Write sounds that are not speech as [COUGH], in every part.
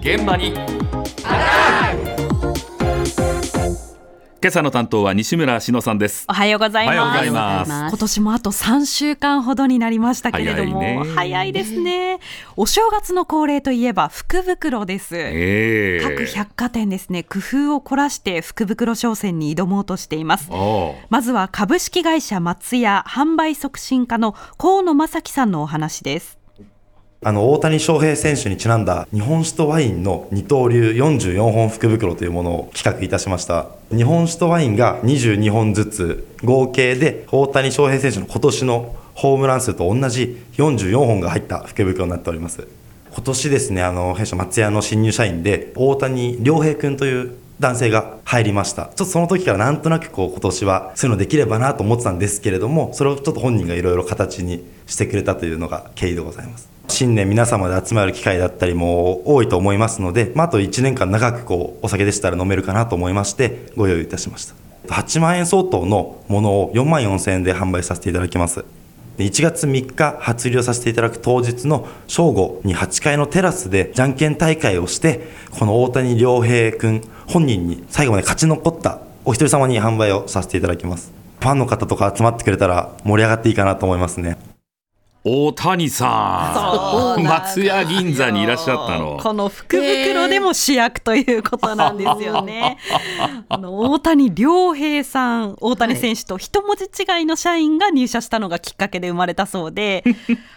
現場に今朝の担当は西村篠さんですおはようございます。おはようございます今年もあと3週間ほどになりましたけれども、早いね早いですね。お正月の恒例といえば福袋です。ええ各百貨店ですね、工夫を凝らして福袋商戦に挑もうとしています。まずは株式会社松屋販売促進課の河野正樹さんのお話です。あの、大谷翔平選手にちなんだ日本酒とワインの二刀流44本福袋というものを企画いたしました。日本酒とワインが22本ずつ、合計で大谷翔平選手の今年のホームラン数と同じ44本が入った福袋になっております。今年ですね、あの、弊社松屋の新入社員で、大谷良平君という男性が入りました。ちょっとその時からなんとなくこう今年はそういうのできればなと思ってたんですけれども、それをちょっと本人がいろいろ形にしてくれたというのが経緯でございます。新年皆様で集まる機会だったりも多いと思いますので、まあ、あと1年間長くこうお酒でしたら飲めるかなと思いましてご用意いたしました。8万円相当のものを4万4000円で販売させていただきます。1月3日初売をさせていただく当日の正午に8階のテラスでじゃんけん大会をしてこの大谷亮平君本人に最後まで勝ち残ったお一人様に販売をさせていただきます。ファンの方とか集まってくれたら盛り上がっていいかなと思いますね。大谷さん。松屋銀座にいらっしゃったの。この福袋でも主役ということなんですよね。[LAUGHS] あの大谷亮平さん、大谷選手と一文字違いの社員が入社したのがきっかけで生まれたそうで、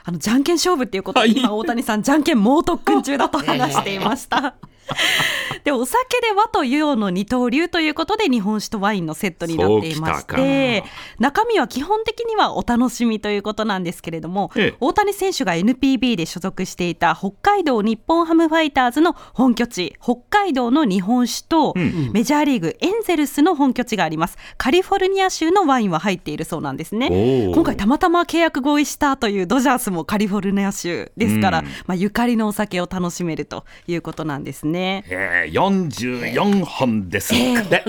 あのじゃんけん勝負っていうことで、はい。今大谷さんじゃんけん猛特訓中だと話していました。[LAUGHS] でお酒で和と洋の二刀流ということで日本酒とワインのセットになっていましてか中身は基本的にはお楽しみということなんですけれども、ええ。大谷選手が NPB で所属していた北海道日本ハムファイターズの本拠地北海道の日本酒と、ん。メジャーリーグエンゼルスの本拠地があります。カリフォルニア州のワインは入っているそうなんですね。今回たまたま契約合意したというドジャースもカリフォルニア州ですから、うん。まあ、ゆかりのお酒を楽しめるということなんですね。えー、44本です。って、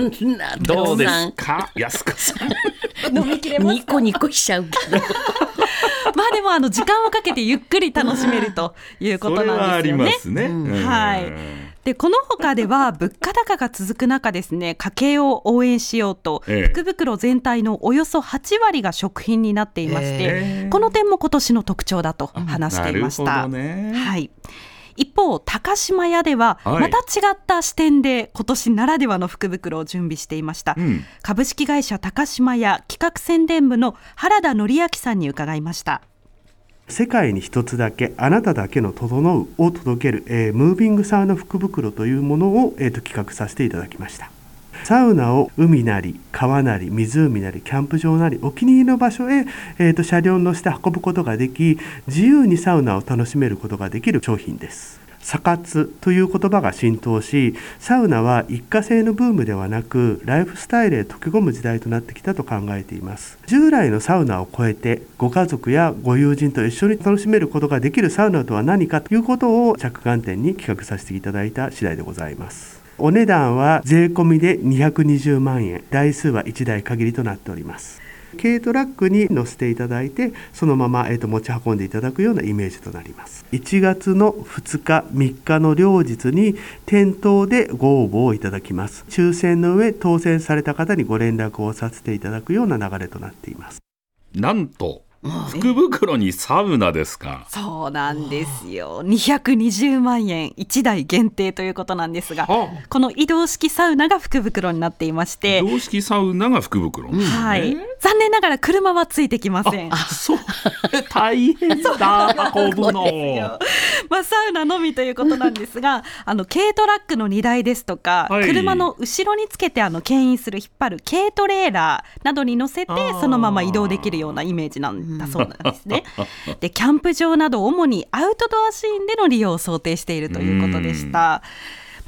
どうですか？安子さん。[LAUGHS] 飲みきれますニコニコしちゃうけど。[LAUGHS] まあでもあの時間をかけてゆっくり楽しめるということなんですよね。ますね、うん。はい。でこの他では [LAUGHS] 物価高が続く中ですね家計を応援しようと、ええ。福袋全体のおよそ8割が食品になっていまして、へえ。この点も今年の特徴だと話していました。なるほどね。はい一方高島屋でははい。また違った視点で今年ならではの福袋を準備していました、うん。株式会社高島屋企画宣伝部の原田則明さんに伺いました。世界に一つだけあなただけの整うを届ける、えームービングサウナ福袋というものを、えーと企画させていただきましたサウナを海なり川なり湖なりキャンプ場なりお気に入りの場所へ、えーと車両に乗せて運ぶことができ自由にサウナを楽しめることができる商品です。サ活という言葉が浸透しサウナは一過性のブームではなくライフスタイルへ溶け込む時代となってきたと考えています。従来のサウナを超えてご家族やご友人と一緒に楽しめることができるサウナとは何かということを着眼点に企画させていただいた次第でございます。お値段は税込みで220万円。台数は1台限りとなっております。軽トラックに乗せていただいてそのまま、えー、と持ち運んでいただくようなイメージとなります。1月の2日3日の両日に店頭でご応募をいただきます。抽選の上当選された方にご連絡をさせていただくような流れとなっています。なんと福袋にサウナですか？そうなんですよ。220万円1台限定ということなんですがはこの移動式サウナが福袋になっていまして移動式サウナが福袋、はい、残念ながら車はついてきません。そう。大変だ [LAUGHS] 運ぶの [LAUGHS] まあ、サウナのみということなんですがあの軽トラックの荷台ですとか、はい車の後ろにつけてあの牽引する引っ張る軽トレーラーなどに乗せてそのまま移動できるようなイメージなんだそうなんですね。でキャンプ場など主にアウトドアシーンでの利用を想定しているということでした。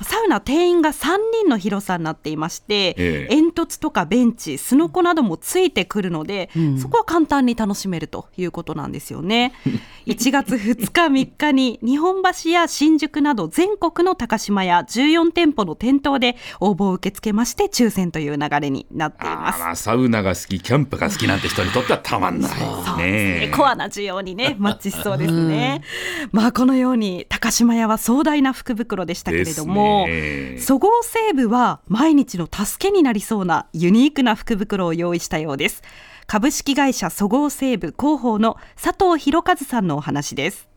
サウナ定員が3人の広さになっていまして、ええ煙突とかベンチすのこなどもついてくるので、うんそこは簡単に楽しめるということなんですよね。[LAUGHS] 1月2日3日に日本橋や新宿など全国の高島屋14店舗の店頭で応募を受け付けまして抽選という流れになっています。あーまあサウナが好きキャンプが好きなんて人にとってはたまんないですねね。コアな需要にね、[LAUGHS] マッチしそうですね。まあ、このように高島屋は壮大な福袋でしたけれども、そごう・西武は毎日の助けになりそうなユニークな福袋を用意したようです。株式会社そごう・西武広報の佐藤博和さんのお話です。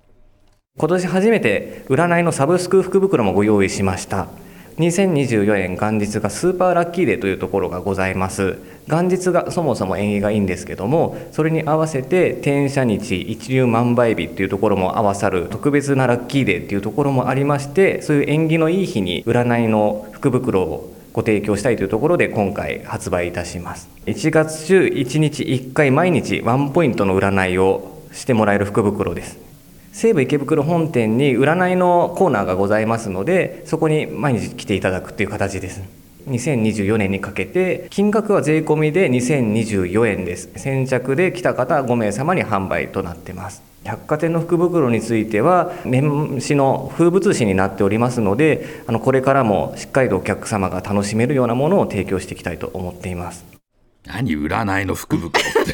今年初めて占いのサブスク福袋もご用意しました2024年元日がスーパーラッキーデーというところがございます。元日がそもそも縁起がいいんですけどもそれに合わせて転写日一粒万倍日っていうところも合わさる特別なラッキーデーっていうところもありましてそういう縁起のいい日に占いの福袋をご提供したいというところで今回発売いたします。1月中1日1回毎日ワンポイントの占いをしてもらえる福袋です。西武池袋本店に占いのコーナーがございますのでそこに毎日来ていただくっていう形です。2024年にかけて金額は税込みで2024円です。先着で来た方5名様に販売となってます。百貨店の福袋については年始の風物詩になっておりますのであのこれからもしっかりとお客様が楽しめるようなものを提供していきたいと思っています。何占いの福袋って。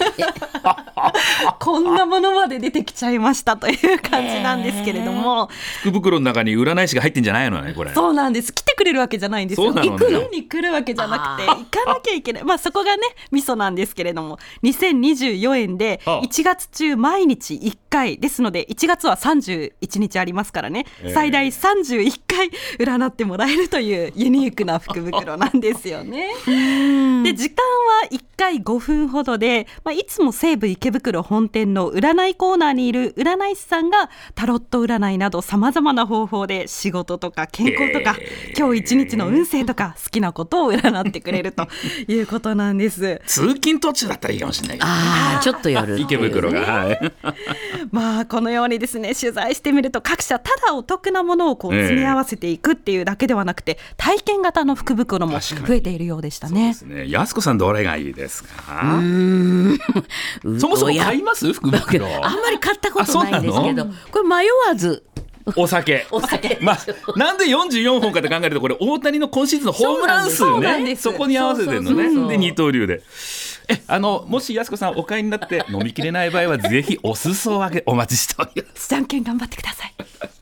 [LAUGHS] こんなものまで出てきちゃいましたという感じなんですけれども、福袋の中に占い師が入ってんじゃないのねこれ。そうなんです。来てくれるわけじゃないんですよ。行くのに来るわけじゃなくて、行かなきゃいけない。まあそこがね、ミソなんですけれども、2024円ではあ。1月中毎日1回ですので、1月は31日ありますからね、ええ最大31回占ってもらえるというユニークな福袋なんですよね。で、時間は1回5分ほどで、まあ、いつも西武池袋本店の占いコーナーにいる占い師さんがタロット占いなどさまざまな方法で仕事とか健康とか、今日一日の運勢とか好きなことを占ってくれると [LAUGHS] いうことなんです。通勤途中だったらいいかもしれないけどああちょっと夜。池袋が、はい。[LAUGHS] まあこのようにですね取材してみると各社ただお得なものをこうええ。詰め合わせていくっていうだけではなくて体験型の福袋も増えているようでしたそうでね。すね。安子さんどれがいいですか？[LAUGHS] そもそも買います？[LAUGHS] 福袋。あんまり買ったことないんですけあどこれ迷わず。お酒。[LAUGHS] お酒。まあ、なんで44本かって考えるとこれ大谷の今シーズンのホームラン数ね。そこに合わせてるのね。で二刀流で。えあのもし安子さんお買いになって飲みきれない場合はぜひお裾分けお待ちしております。じゃんけん頑張ってください。